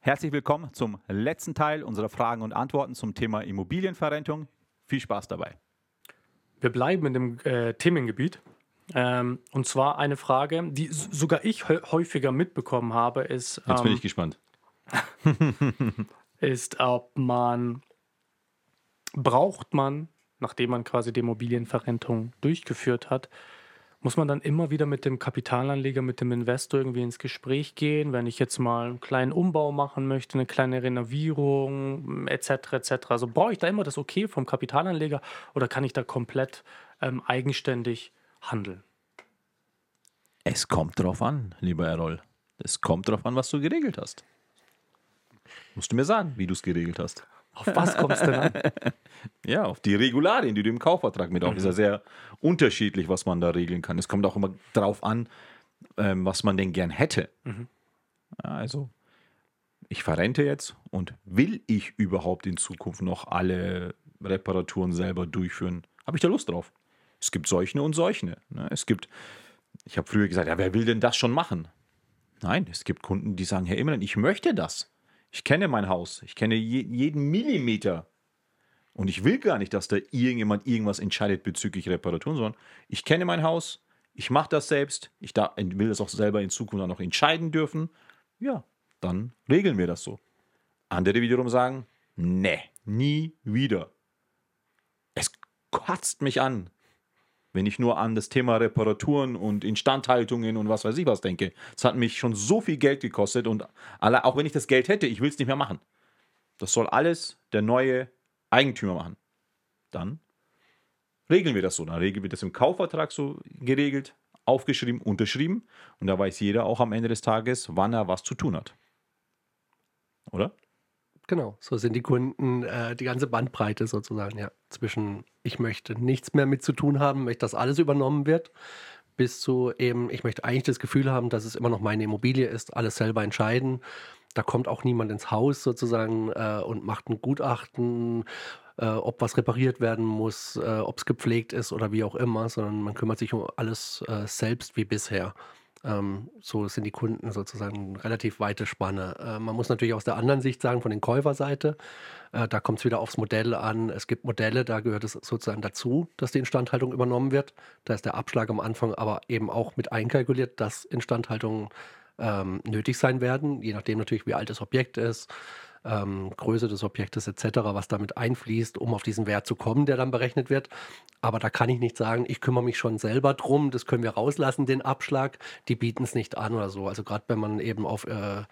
Herzlich willkommen zum letzten Teil unserer Fragen und Antworten zum Thema Immobilienverrentung. Viel Spaß dabei. Wir bleiben in dem äh, Themengebiet. Ähm, und zwar eine Frage, die sogar ich häufiger mitbekommen habe, ist. Jetzt bin ich ähm, gespannt. ist, ob man braucht man, nachdem man quasi die Immobilienverrentung durchgeführt hat, muss man dann immer wieder mit dem Kapitalanleger, mit dem Investor irgendwie ins Gespräch gehen, wenn ich jetzt mal einen kleinen Umbau machen möchte, eine kleine Renovierung etc. etc. Also brauche ich da immer das Okay vom Kapitalanleger oder kann ich da komplett ähm, eigenständig handeln? Es kommt darauf an, lieber Errol. Es kommt darauf an, was du geregelt hast. Musst du mir sagen, wie du es geregelt hast. Auf was kommst du denn an? ja, auf die Regularien, die du im Kaufvertrag mit auf. Mhm. Ist ja sehr unterschiedlich, was man da regeln kann. Es kommt auch immer darauf an, ähm, was man denn gern hätte. Mhm. Also, ich verrente jetzt und will ich überhaupt in Zukunft noch alle Reparaturen selber durchführen? Habe ich da Lust drauf? Es gibt solche und solche. Ne? Es gibt, ich habe früher gesagt, ja, wer will denn das schon machen? Nein, es gibt Kunden, die sagen, Herr Immerland, ich möchte das. Ich kenne mein Haus. Ich kenne je, jeden Millimeter. Und ich will gar nicht, dass da irgendjemand irgendwas entscheidet bezüglich Reparaturen, sondern ich kenne mein Haus. Ich mache das selbst. Ich da, will das auch selber in Zukunft auch noch entscheiden dürfen. Ja, dann regeln wir das so. Andere wiederum sagen, ne, nie wieder. Es kotzt mich an, wenn ich nur an das Thema Reparaturen und Instandhaltungen und was weiß ich was denke. Es hat mich schon so viel Geld gekostet und alle, auch wenn ich das Geld hätte, ich will es nicht mehr machen. Das soll alles der neue Eigentümer machen. Dann regeln wir das so. Dann regeln wir das im Kaufvertrag so geregelt, aufgeschrieben, unterschrieben. Und da weiß jeder auch am Ende des Tages, wann er was zu tun hat. Oder? Genau, so sind die Kunden äh, die ganze Bandbreite sozusagen, ja. Zwischen ich möchte nichts mehr mit zu tun haben, möchte, dass alles übernommen wird, bis zu eben, ich möchte eigentlich das Gefühl haben, dass es immer noch meine Immobilie ist, alles selber entscheiden. Da kommt auch niemand ins Haus sozusagen äh, und macht ein Gutachten, äh, ob was repariert werden muss, äh, ob es gepflegt ist oder wie auch immer, sondern man kümmert sich um alles äh, selbst wie bisher. Ähm, so sind die Kunden sozusagen eine relativ weite Spanne. Äh, man muss natürlich aus der anderen Sicht sagen, von den Käuferseite, äh, da kommt es wieder aufs Modell an. Es gibt Modelle, da gehört es sozusagen dazu, dass die Instandhaltung übernommen wird. Da ist der Abschlag am Anfang aber eben auch mit einkalkuliert, dass Instandhaltungen ähm, nötig sein werden, je nachdem natürlich, wie alt das Objekt ist ähm, Größe des Objektes etc., was damit einfließt, um auf diesen Wert zu kommen, der dann berechnet wird. Aber da kann ich nicht sagen, ich kümmere mich schon selber drum, das können wir rauslassen, den Abschlag. Die bieten es nicht an oder so. Also gerade wenn man eben auf äh,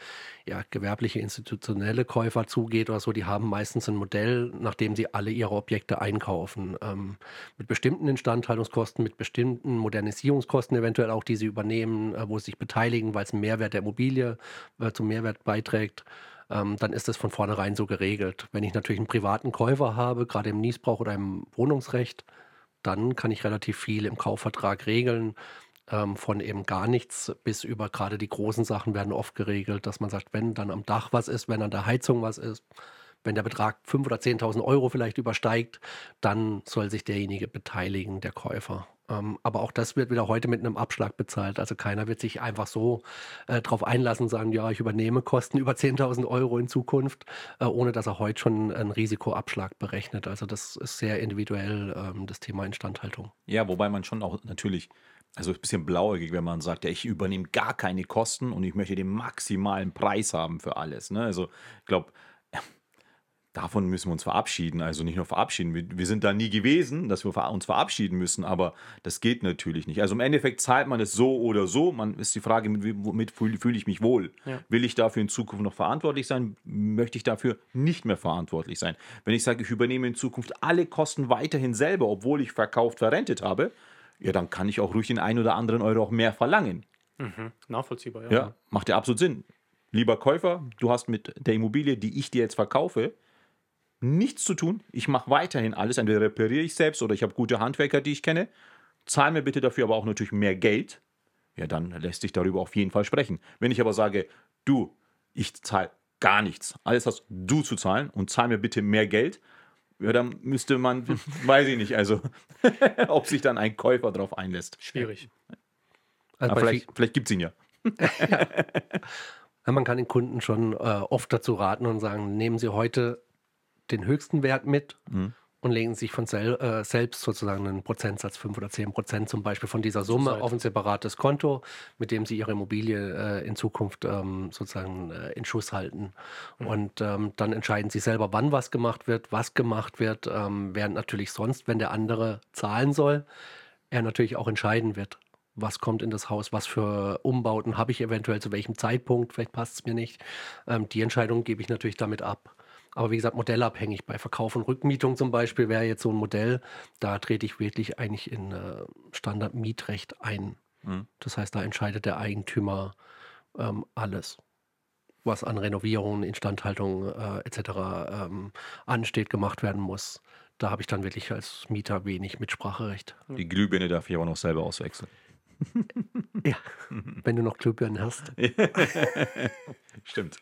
ja, gewerbliche, institutionelle Käufer zugeht oder so, die haben meistens ein Modell, nachdem sie alle ihre Objekte einkaufen. Ähm, mit bestimmten Instandhaltungskosten, mit bestimmten Modernisierungskosten eventuell auch, die sie übernehmen, äh, wo sie sich beteiligen, weil es einen Mehrwert der Immobilie äh, zum Mehrwert beiträgt ähm, dann ist das von vornherein so geregelt. Wenn ich natürlich einen privaten Käufer habe, gerade im Niesbrauch oder im Wohnungsrecht, dann kann ich relativ viel im Kaufvertrag regeln. Ähm, von eben gar nichts bis über gerade die großen Sachen werden oft geregelt, dass man sagt, wenn dann am Dach was ist, wenn an der Heizung was ist, wenn der Betrag 5.000 oder 10.000 Euro vielleicht übersteigt, dann soll sich derjenige beteiligen, der Käufer. Ähm, aber auch das wird wieder heute mit einem Abschlag bezahlt. Also keiner wird sich einfach so äh, darauf einlassen sagen, ja, ich übernehme Kosten über 10.000 Euro in Zukunft, äh, ohne dass er heute schon einen Risikoabschlag berechnet. Also das ist sehr individuell, ähm, das Thema Instandhaltung. Ja, wobei man schon auch natürlich also ein bisschen blauäugig, wenn man sagt, ja, ich übernehme gar keine Kosten und ich möchte den maximalen Preis haben für alles. Ne? Also ich glaube, davon müssen wir uns verabschieden. Also nicht nur verabschieden. Wir, wir, sind da nie gewesen, dass wir uns verabschieden müssen, aber das geht natürlich nicht. Also im Endeffekt zahlt man es so oder so. Man ist die Frage, womit fühle fühl ich mich wohl? Ja. Will ich dafür in Zukunft noch verantwortlich sein? Möchte ich dafür nicht mehr verantwortlich sein? Wenn ich sage, ich übernehme in Zukunft alle Kosten weiterhin selber, obwohl ich verkauft, verrentet habe, ja, dann kann ich auch ruhig den einen oder anderen Euro auch mehr verlangen. Mhm. Nachvollziehbar, ja. Ja, macht ja absolut Sinn. Lieber Käufer, du hast mit der Immobilie, die ich dir jetzt verkaufe, nichts zu tun. Ich mache weiterhin alles. Entweder repariere ich selbst oder ich habe gute Handwerker, die ich kenne. Zahl mir bitte dafür aber auch natürlich mehr Geld. Ja, dann lässt sich darüber auf jeden Fall sprechen. Wenn ich aber sage, du, ich zahle gar nichts, alles hast du zu zahlen und zahl mir bitte mehr Geld, ja, dann müsste man, weiß ich nicht, also ob sich dann ein Käufer darauf einlässt. Schwierig. Also vielleicht vielleicht gibt es ihn ja. ja. Ja, man kann den Kunden schon äh, oft dazu raten und sagen, nehmen Sie heute den höchsten Wert mit und legen sich von sel äh, selbst sozusagen einen Prozentsatz, 5 oder 10 Prozent zum Beispiel von dieser Summe Seite. auf ein separates Konto, mit dem Sie Ihre Immobilie äh, in Zukunft ähm, sozusagen äh, in Schuss halten. Und ähm, dann entscheiden Sie selber, wann was gemacht wird, was gemacht wird, ähm, während natürlich sonst, wenn der andere zahlen soll, er natürlich auch entscheiden wird. Was kommt in das Haus? Was für Umbauten habe ich eventuell zu welchem Zeitpunkt? Vielleicht passt es mir nicht. Ähm, die Entscheidung gebe ich natürlich damit ab. Aber wie gesagt, modellabhängig. Bei Verkauf und Rückmietung zum Beispiel wäre jetzt so ein Modell, da trete ich wirklich eigentlich in äh, Standardmietrecht ein. Mhm. Das heißt, da entscheidet der Eigentümer ähm, alles, was an Renovierungen, Instandhaltung äh, etc. Ähm, ansteht, gemacht werden muss. Da habe ich dann wirklich als Mieter wenig Mitspracherecht. Die Glühbirne darf ich aber noch selber auswechseln. Ja, wenn du noch Glühbirnen hast. Stimmt.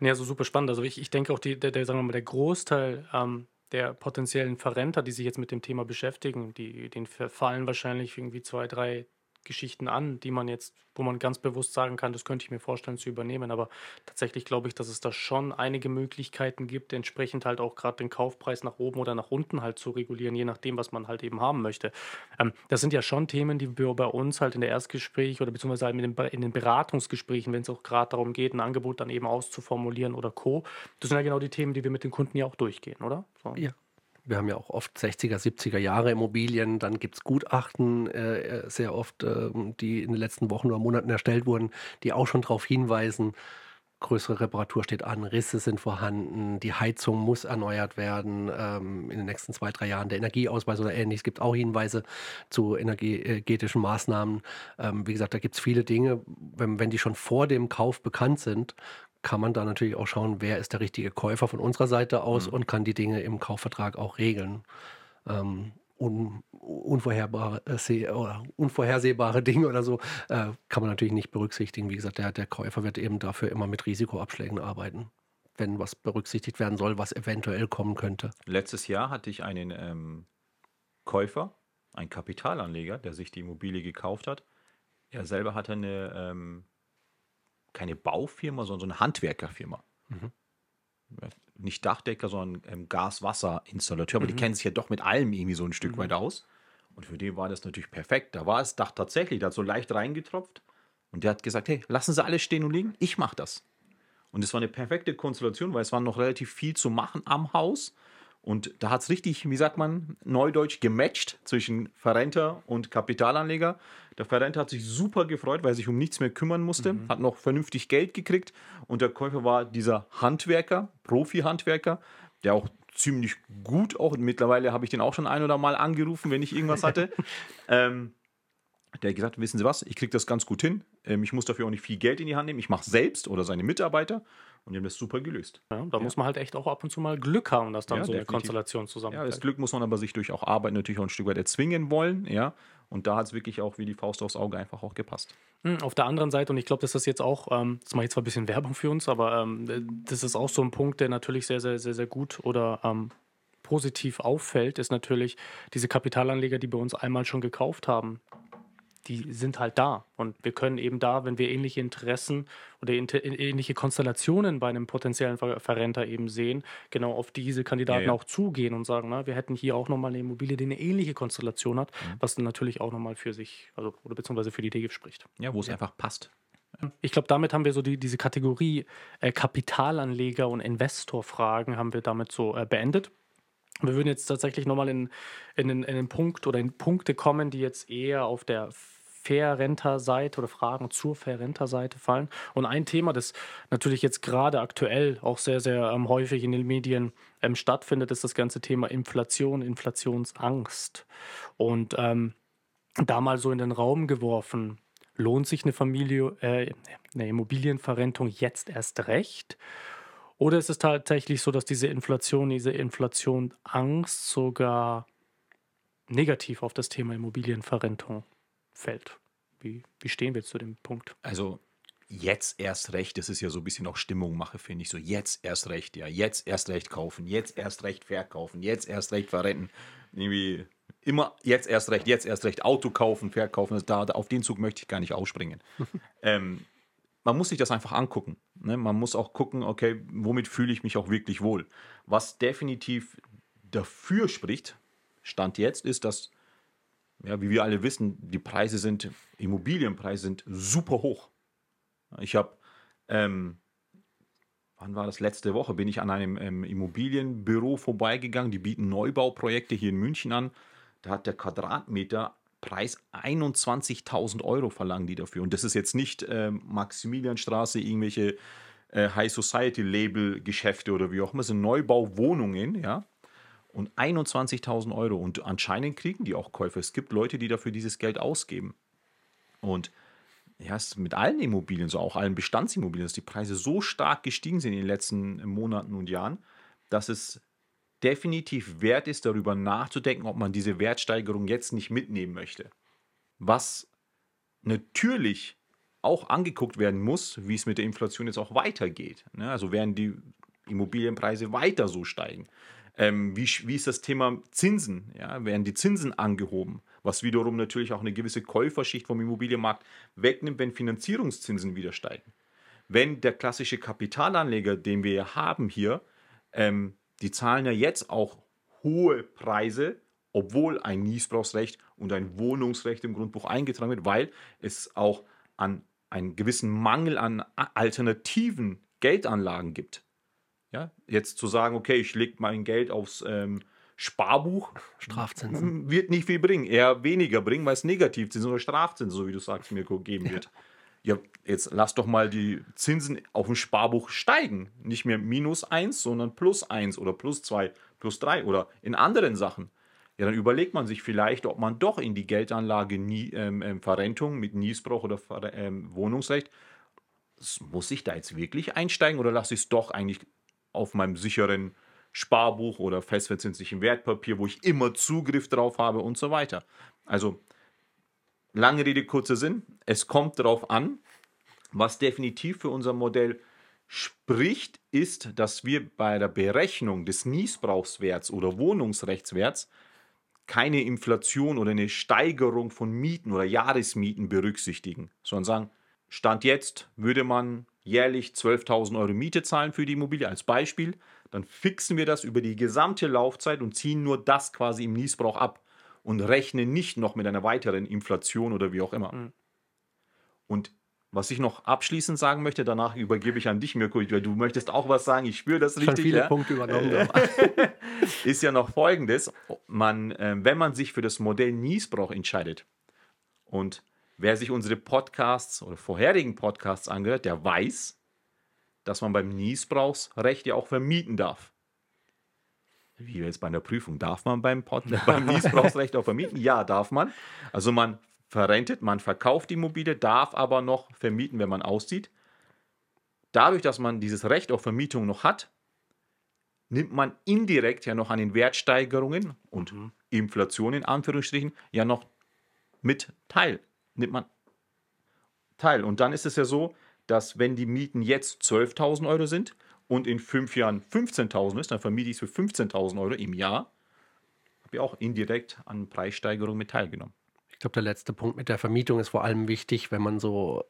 Ja, so super spannend. Also ich, ich denke auch, die, der, der, sagen wir mal, der Großteil ähm, der potenziellen Verrenter, die sich jetzt mit dem Thema beschäftigen, die, denen fallen wahrscheinlich irgendwie zwei, drei Geschichten an, die man jetzt, wo man ganz bewusst sagen kann, das könnte ich mir vorstellen zu übernehmen. Aber tatsächlich glaube ich, dass es da schon einige Möglichkeiten gibt, entsprechend halt auch gerade den Kaufpreis nach oben oder nach unten halt zu regulieren, je nachdem, was man halt eben haben möchte. Ähm, das sind ja schon Themen, die wir bei uns halt in der Erstgespräch oder beziehungsweise halt den, in den Beratungsgesprächen, wenn es auch gerade darum geht, ein Angebot dann eben auszuformulieren oder Co. Das sind ja genau die Themen, die wir mit den Kunden ja auch durchgehen, oder? So. Ja. Wir haben ja auch oft 60er, 70er Jahre Immobilien. Dann gibt es Gutachten, äh, äh, sehr oft, ähm, die in den letzten Wochen oder Monaten erstellt wurden, die auch schon darauf hinweisen, größere Reparatur steht an, Risse sind vorhanden, die Heizung muss erneuert werden ähm, in den nächsten zwei, drei Jahren. Der Energieausweis oder ähnliches. Es gibt auch Hinweise zu energetischen Maßnahmen. Ähm, wie gesagt, da gibt es viele Dinge. Wenn, wenn die schon vor dem Kauf bekannt sind, kann man da natürlich auch schauen, wer ist der richtige Käufer von unserer Seite aus und kann die Dinge im Kaufvertrag auch regeln. Ähm, un, unvorherbare, äh, unvorhersehbare Dinge oder so äh, kann man natürlich nicht berücksichtigen. Wie gesagt, der, der Käufer wird eben dafür immer mit Risikoabschlägen arbeiten, wenn was berücksichtigt werden soll, was eventuell kommen könnte. Letztes Jahr hatte ich einen ähm, Käufer, einen Kapitalanleger, der sich die Immobilie gekauft hat. Er selber hatte eine, ähm, keine Baufirma, sondern so eine Handwerkerfirma. Nicht Dachdecker, sondern ähm, Gas-Wasser-Installateur. Aber die kennen sich ja doch mit allem irgendwie so ein Stück weit aus. Und für den war das natürlich perfekt. Da war das Dach tatsächlich, der hat so leicht reingetropft. Und der hat gesagt, hey, lassen Sie alles stehen und liegen, ich mache das. Und es war eine perfekte Konstellation, weil es war noch relativ viel zu machen am Haus. Und da hat es richtig, wie sagt man, neudeutsch gematcht zwischen Verrenter und Kapitalanleger. Der Verrenter hat sich super gefreut, weil er sich um nichts mehr kümmern musste, hat noch vernünftig Geld gekriegt. Und der Käufer war dieser Handwerker, Profi-Handwerker, der auch ziemlich gut, auch mittlerweile habe ich den auch schon ein oder mal angerufen, wenn ich irgendwas hatte. ähm, der hat gesagt, wissen Sie was, ich kriege das ganz gut hin. Ähm, ich muss dafür auch nicht viel Geld in die Hand nehmen. Ich mache selbst oder seine Mitarbeiter. Und die haben das super gelöst. Ja, da muss man halt echt auch ab und zu mal Glück haben, dass dann Ja, so eine definitiv. Konstellation zusammen. Ja, das Glück muss man aber sich durch auch Arbeit natürlich auch ein Stück weit erzwingen wollen. Ja, und da hat es wirklich auch wie die Faust aufs Auge einfach auch gepasst. Hm, Auf der anderen Seite, und ich glaube, das ist jetzt auch, ähm, das mache ich zwar ein bisschen Werbung für uns, aber ähm, das ist auch so ein Punkt, der natürlich sehr, sehr, sehr, sehr gut oder ähm, positiv auffällt, ist natürlich diese Kapitalanleger, die bei uns einmal schon gekauft haben. Die sind halt da. Und wir können eben da, wenn wir ähnliche Interessen oder inter- ähnliche Konstellationen bei einem potenziellen Ver Verrenter eben sehen, genau auf diese Kandidaten Ja, ja. auch zugehen und sagen, na, wir hätten hier auch nochmal eine Immobilie, die eine ähnliche Konstellation hat, Mhm. was dann natürlich auch nochmal für sich, also oder beziehungsweise für die DGIF spricht. Ja, wo es einfach passt. Ich glaube, damit haben wir so die, diese Kategorie äh, Kapitalanleger und Investorfragen haben wir damit so äh, beendet. Wir würden jetzt tatsächlich nochmal in, in, in den Punkt oder in Punkte kommen, die jetzt eher auf der Verrenter-Seite oder Fragen zur Verrenter-Seite fallen. Und ein Thema, das natürlich jetzt gerade aktuell auch sehr, sehr ähm, häufig in den Medien ähm, stattfindet, ist das ganze Thema Inflation, Inflationsangst. Und ähm, da mal so in den Raum geworfen, lohnt sich eine Familie, äh, eine Immobilienverrentung jetzt erst recht? Oder ist es tatsächlich so, dass diese Inflation, diese Inflationsangst sogar negativ auf das Thema Immobilienverrentung fällt? Wie, wie stehen wir zu dem Punkt? Also jetzt erst recht, das ist ja so ein bisschen auch Stimmungmache, finde ich. So jetzt erst recht, ja, jetzt erst recht kaufen, jetzt erst recht verkaufen, jetzt erst recht verrenten. Irgendwie immer jetzt erst recht, jetzt erst recht Auto kaufen, verkaufen. Das, da, auf den Zug möchte ich gar nicht ausspringen. ähm, man muss sich das einfach angucken. Ne? Man muss auch gucken, okay, womit fühle ich mich auch wirklich wohl. Was definitiv dafür spricht, Stand jetzt, ist, dass, ja, wie wir alle wissen, die Preise sind, Immobilienpreise sind super hoch. Ich habe, ähm, wann war das letzte Woche, bin ich an einem ähm, Immobilienbüro vorbeigegangen, die bieten Neubauprojekte hier in München an. Da hat der Quadratmeter Preis 21.000 Euro verlangen die dafür. Und das ist jetzt nicht äh, Maximilianstraße, irgendwelche äh, High Society Label Geschäfte oder wie auch immer, es sind Neubauwohnungen, ja. Und 21.000 Euro. Und anscheinend kriegen die auch Käufer. Es gibt Leute, die dafür dieses Geld ausgeben. Und ja, es ist mit allen Immobilien, so auch allen Bestandsimmobilien, dass die Preise so stark gestiegen sind in den letzten Monaten und Jahren, dass es definitiv wert ist, darüber nachzudenken, ob man diese Wertsteigerung jetzt nicht mitnehmen möchte. Was natürlich auch angeguckt werden muss, wie es mit der Inflation jetzt auch weitergeht. Ne? Also werden die Immobilienpreise weiter so steigen. Ähm, wie, wie ist das Thema Zinsen? Ja? Werden die Zinsen angehoben? Was wiederum natürlich auch eine gewisse Käuferschicht vom Immobilienmarkt wegnimmt, wenn Finanzierungszinsen wieder steigen. Wenn der klassische Kapitalanleger, den wir haben hier, ähm, die zahlen ja jetzt auch hohe Preise, obwohl ein Niesbrauchsrecht und ein Wohnungsrecht im Grundbuch eingetragen wird, weil es auch an einen gewissen Mangel an alternativen Geldanlagen gibt. Ja, jetzt zu sagen, okay, ich lege mein Geld aufs ähm, Sparbuch, Strafzinsen. wird nicht viel bringen, eher weniger bringen, weil es Negativzinsen oder Strafzinsen, so wie du sagst, Mirko, geben wird. Ja, jetzt lass doch mal die Zinsen auf dem Sparbuch steigen. Nicht mehr minus 1, sondern plus 1 oder plus 2, plus 3 oder in anderen Sachen. Ja, dann überlegt man sich vielleicht, ob man doch in die Geldanlage nie, ähm, ähm, Verrentung mit Niesbrauch oder Ver ähm, Wohnungsrecht, muss ich da jetzt wirklich einsteigen oder lasse ich es doch eigentlich auf meinem sicheren Sparbuch oder festverzinslichen Wertpapier, wo ich immer Zugriff drauf habe und so weiter. Also Lange Rede, kurzer Sinn. Es kommt darauf an, was definitiv für unser Modell spricht, ist, dass wir bei der Berechnung des Niesbrauchswerts oder Wohnungsrechtswerts keine Inflation oder eine Steigerung von Mieten oder Jahresmieten berücksichtigen, sondern sagen, Stand jetzt würde man jährlich 12.000 Euro Miete zahlen für die Immobilie als Beispiel, dann fixen wir das über die gesamte Laufzeit und ziehen nur das quasi im Niesbrauch ab und rechne nicht noch mit einer weiteren Inflation oder wie auch immer. Mhm. Und was ich noch abschließend sagen möchte, danach übergebe ich an dich, Mirko, weil du möchtest auch was sagen, ich spüre das richtig. Schon viele ja? Punkte übernommen. ist ja noch folgendes, man, äh, wenn man sich für das Modell Niesbrauch entscheidet und wer sich unsere Podcasts oder vorherigen Podcasts angehört, der weiß, dass man beim Niesbrauchsrecht ja auch vermieten darf wie jetzt bei einer Prüfung, darf man beim, Pod, beim Niesbrauchsrecht auch vermieten? Ja, darf man. Also man verrentet, man verkauft die Immobilie, darf aber noch vermieten, wenn man auszieht. Dadurch, dass man dieses Recht auf Vermietung noch hat, nimmt man indirekt ja noch an den Wertsteigerungen und mhm. Inflation in Anführungsstrichen ja noch mit teil. Nimmt man teil. Und dann ist es ja so, dass wenn die Mieten jetzt 12.000 Euro sind, und in fünf Jahren 15.000 ist, dann vermiete ich es für 15.000 Euro im Jahr. Habe ich auch indirekt an Preissteigerungen mit teilgenommen. Ich glaube, der letzte Punkt mit der Vermietung ist vor allem wichtig, wenn man so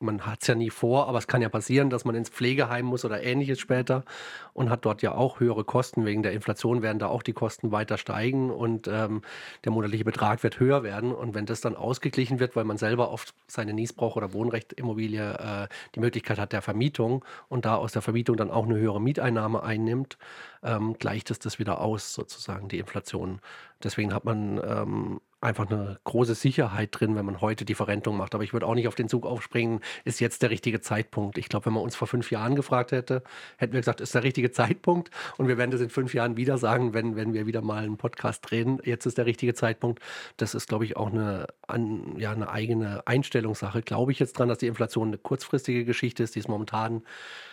man hat es ja nie vor, aber es kann ja passieren, dass man ins Pflegeheim muss oder ähnliches später und hat dort ja auch höhere Kosten. Wegen der Inflation werden da auch die Kosten weiter steigen und ähm, der monatliche Betrag wird höher werden. Und wenn das dann ausgeglichen wird, weil man selber auf seine Niesbrauch- oder Wohnrechtimmobilie äh, die Möglichkeit hat der Vermietung und da aus der Vermietung dann auch eine höhere Mieteinnahme einnimmt, ähm, gleicht es das wieder aus, sozusagen, die Inflation. Deswegen hat man ähm, einfach eine große Sicherheit drin, wenn man heute die Verrentung macht. Aber ich würde auch nicht auf den Zug aufspringen, ist jetzt der richtige Zeitpunkt. Ich glaube, wenn man uns vor fünf Jahren gefragt hätte, hätten wir gesagt, ist der richtige Zeitpunkt. Und wir werden das in fünf Jahren wieder sagen, wenn, wenn wir wieder mal einen Podcast drehen. Jetzt ist der richtige Zeitpunkt. Das ist, glaube ich, auch eine, an, ja, eine eigene Einstellungssache. Glaube ich jetzt dran, dass die Inflation eine kurzfristige Geschichte ist, die ist momentan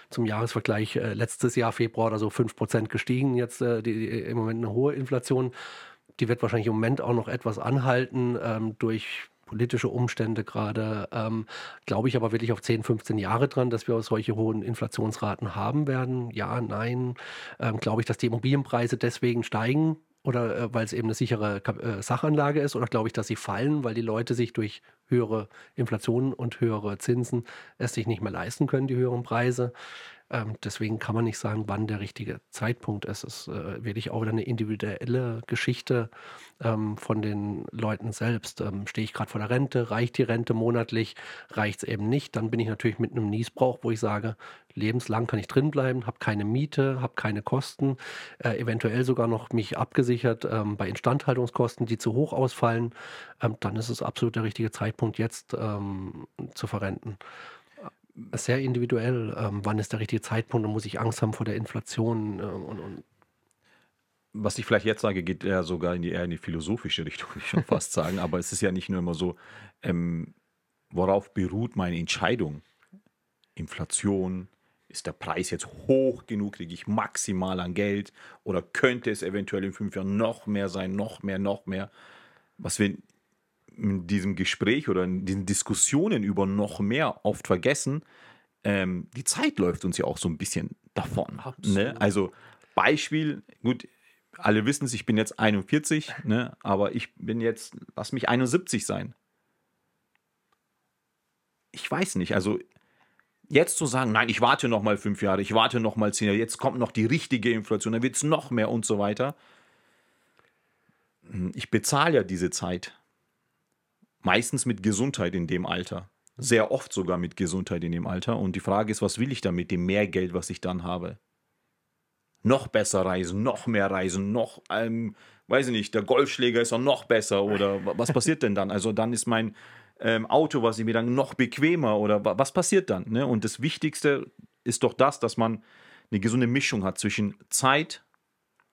zum Jahresvergleich äh, letztes Jahr Februar oder so 5% gestiegen. Jetzt äh, die, die, im Moment eine hohe Inflation. Die wird wahrscheinlich im Moment auch noch etwas anhalten ähm, durch politische Umstände gerade. Ähm, Glaube ich aber wirklich auf 10, 15 Jahre dran, dass wir solche hohen Inflationsraten haben werden? Ja, nein. Ähm, Glaube ich, dass die Immobilienpreise deswegen steigen? oder äh, weil es eben eine sichere äh, Sachanlage ist oder glaube ich, dass sie fallen, weil die Leute sich durch höhere Inflation und höhere Zinsen es sich nicht mehr leisten können, die höheren Preise. Ähm, deswegen kann man nicht sagen, wann der richtige Zeitpunkt ist. Es ist äh, wirklich auch wieder eine individuelle Geschichte ähm, von den Leuten selbst. Ähm, stehe ich gerade vor der Rente? Reicht die Rente monatlich? Reicht es eben nicht? Dann bin ich natürlich mit einem Niesbrauch, wo ich sage, lebenslang kann ich drinbleiben, habe keine Miete, habe keine Kosten, äh, eventuell sogar noch mich abgesichert ähm, bei Instandhaltungskosten, die zu hoch ausfallen. Ähm, dann ist es absolut der richtige Zeitpunkt, jetzt ähm, zu verrenten sehr individuell. Ähm, wann ist der richtige Zeitpunkt und muss ich Angst haben vor der Inflation? Äh, und, und was ich vielleicht jetzt sage, geht ja sogar in die, eher in die philosophische Richtung, würde ich schon fast sagen. Aber es ist ja nicht nur immer so, ähm, worauf beruht meine Entscheidung? Inflation, ist der Preis jetzt hoch genug, kriege ich maximal an Geld oder könnte es eventuell in fünf Jahren noch mehr sein, noch mehr, noch mehr? Was wir in diesem Gespräch oder in diesen Diskussionen über noch mehr oft vergessen, ähm, die Zeit läuft uns ja auch so ein bisschen davon. Ne? Also Beispiel, gut, alle wissen es, ich bin jetzt 41, ne? aber ich bin jetzt, lass mich 71 sein. Ich weiß nicht, also jetzt zu sagen, nein, ich warte noch mal fünf Jahre, ich warte noch mal zehn Jahre, jetzt kommt noch die richtige Inflation, dann wird es noch mehr und so weiter. Hm, ich bezahle ja diese Zeit. Meistens mit Gesundheit in dem Alter. Sehr oft sogar mit Gesundheit in dem Alter. Und die Frage ist, was will ich dann mit dem mehr Geld, was ich dann habe? Noch besser reisen, noch mehr reisen, noch, ähm, weiß ich nicht, der Golfschläger ist auch noch besser oder was passiert denn dann? Also dann ist mein ähm, Auto, was ich mir dann noch bequemer oder was passiert dann? Ne? Und das Wichtigste ist doch das, dass man eine gesunde Mischung hat zwischen Zeit,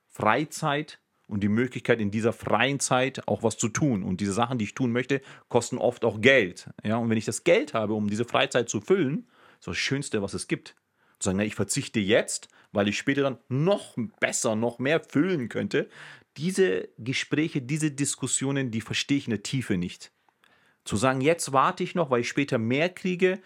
Freizeit und die Möglichkeit, in dieser freien Zeit auch was zu tun. Und diese Sachen, die ich tun möchte, kosten oft auch Geld. Ja, und wenn ich das Geld habe, um diese Freizeit zu füllen, ist das Schönste, was es gibt. Zu sagen, na, ich verzichte jetzt, weil ich später dann noch besser, noch mehr füllen könnte. Diese Gespräche, diese Diskussionen, die verstehe ich in der Tiefe nicht. Zu sagen, jetzt warte ich noch, weil ich später mehr kriege,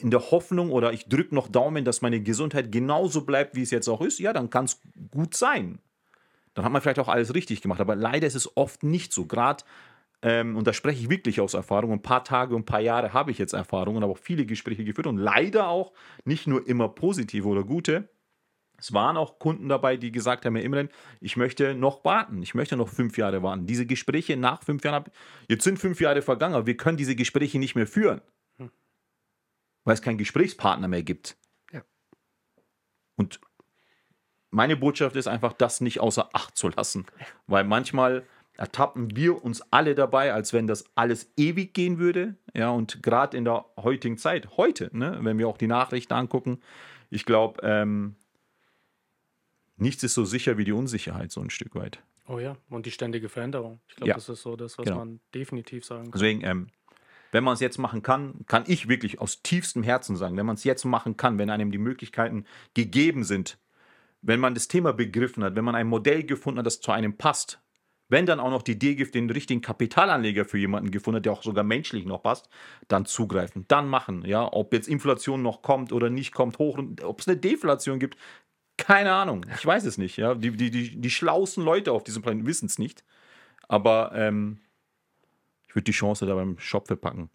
in der Hoffnung oder ich drücke noch Daumen, dass meine Gesundheit genauso bleibt, wie es jetzt auch ist, ja, dann kann es gut sein. Dann hat man vielleicht auch alles richtig gemacht. Aber leider ist es oft nicht so. Gerade, ähm, und da spreche ich wirklich aus Erfahrung, ein paar Tage und ein paar Jahre habe ich jetzt Erfahrungen, aber auch viele Gespräche geführt und leider auch nicht nur immer positive oder gute. Es waren auch Kunden dabei, die gesagt haben, Herr Imren, ich möchte noch warten, ich möchte noch fünf Jahre warten. Diese Gespräche nach fünf Jahren, jetzt sind fünf Jahre vergangen, aber wir können diese Gespräche nicht mehr führen weil es keinen Gesprächspartner mehr gibt. Ja. Und meine Botschaft ist einfach, das nicht außer Acht zu lassen, weil manchmal ertappen wir uns alle dabei, als wenn das alles ewig gehen würde. Ja, und gerade in der heutigen Zeit, heute, ne, wenn wir auch die Nachrichten angucken, ich glaube, ähm, nichts ist so sicher wie die Unsicherheit, so ein Stück weit. Oh ja, und die ständige Veränderung. Ich glaube, ja. das ist so das, was genau. man definitiv sagen kann. Deswegen, ähm, wenn man es jetzt machen kann, kann ich wirklich aus tiefstem Herzen sagen, wenn man es jetzt machen kann, wenn einem die Möglichkeiten gegeben sind, wenn man das Thema begriffen hat, wenn man ein Modell gefunden hat, das zu einem passt, wenn dann auch noch die Idee gibt, den richtigen Kapitalanleger für jemanden gefunden hat, der auch sogar menschlich noch passt, dann zugreifen, dann machen. Ja, ob jetzt Inflation noch kommt oder nicht kommt, hoch, ob es eine Deflation gibt, keine Ahnung. Ich weiß es nicht. Ja, die, die, die, die schlauesten Leute auf diesem Planeten wissen es nicht. Aber ähm, ich würde die Chance da beim Shop verpacken.